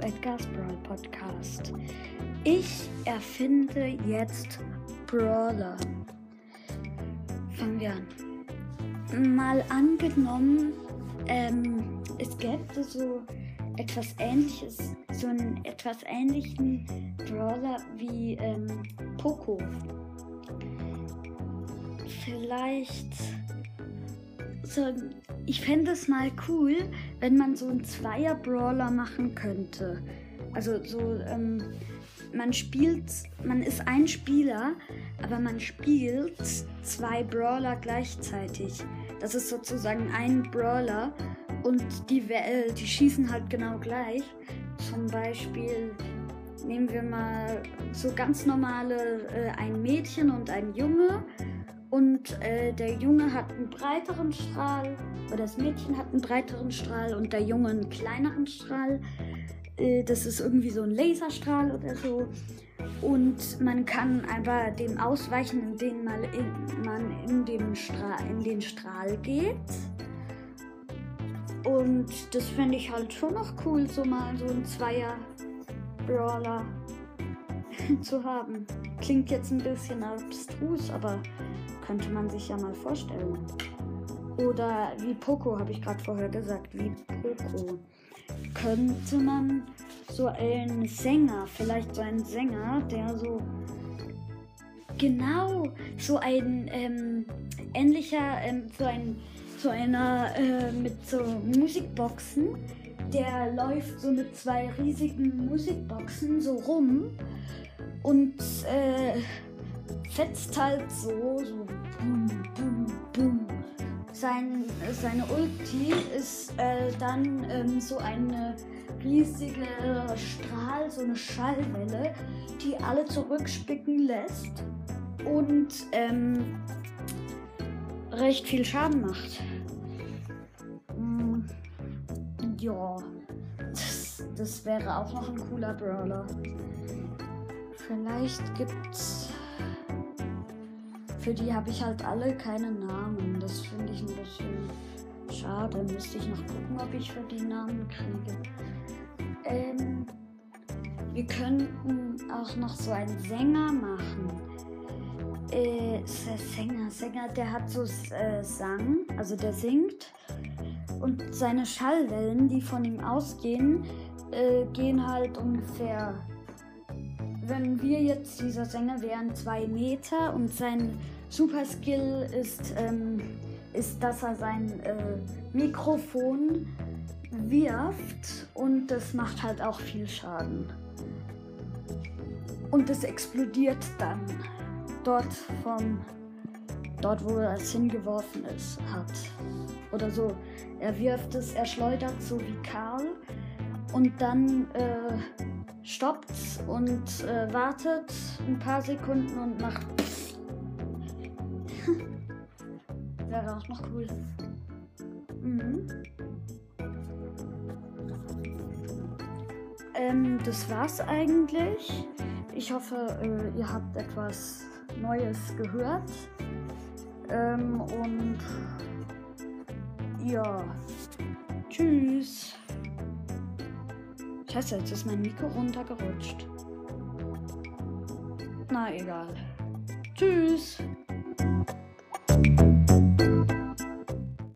Edgar's Brawl Podcast. Ich erfinde jetzt Brawler. Fangen wir an. Mal angenommen, ähm, es gäbe so etwas ähnliches, so einen etwas ähnlichen Brawler wie ähm, Poco. Vielleicht so, ich fände es mal cool, wenn man so einen Zweier-Brawler machen könnte. Also so, ähm, man spielt, man ist ein Spieler, aber man spielt zwei Brawler gleichzeitig. Das ist sozusagen ein Brawler und die, äh, die schießen halt genau gleich. Zum Beispiel nehmen wir mal so ganz normale äh, ein Mädchen und ein Junge und äh, der Junge hat einen breiteren Strahl oder das Mädchen hat einen breiteren Strahl und der Junge einen kleineren Strahl. Äh, das ist irgendwie so ein Laserstrahl oder so. Und man kann einfach dem ausweichen, indem man in, man in, dem Strahl, in den Strahl geht. Und das fände ich halt schon noch cool, so mal so ein Zweier-Brawler zu haben. Klingt jetzt ein bisschen abstrus, aber könnte man sich ja mal vorstellen. Oder wie Poco, habe ich gerade vorher gesagt, wie Poco. Könnte man so einen Sänger, vielleicht so einen Sänger, der so genau so ein ähm, ähnlicher, ähm, so ein so einer äh, mit so Musikboxen, der läuft so mit zwei riesigen Musikboxen so rum und äh, fetzt halt so, so bum, bum, bum. Sein, seine Ulti ist äh, dann ähm, so eine riesige Strahl, so eine Schallwelle, die alle zurückspicken lässt und ähm, recht viel Schaden macht. Mm, ja, das, das wäre auch noch ein cooler Brawler. Vielleicht gibt's für die habe ich halt alle keine Namen. Das finde ich ein bisschen schade. Müsste ich noch gucken, ob ich für die Namen kriege. Ähm, wir könnten auch noch so einen Sänger machen. Äh, Sänger, Sänger, der hat so äh, Sang, also der singt. Und seine Schallwellen, die von ihm ausgehen, äh, gehen halt ungefähr wenn wir jetzt dieser Sänger wären zwei Meter und sein Super Skill ist, ähm, ist, dass er sein äh, Mikrofon wirft und das macht halt auch viel Schaden. Und es explodiert dann dort vom dort wo es hingeworfen ist hat oder so. Er wirft es, er schleudert so wie Karl und dann äh, stoppt und äh, wartet ein paar Sekunden und macht. Wäre auch noch cool. Mhm. Ähm, das war's eigentlich. Ich hoffe, äh, ihr habt etwas Neues gehört. Ähm, und ja. Tschüss. Scheiße, jetzt ist mein Mikro runtergerutscht. Na egal. Tschüss.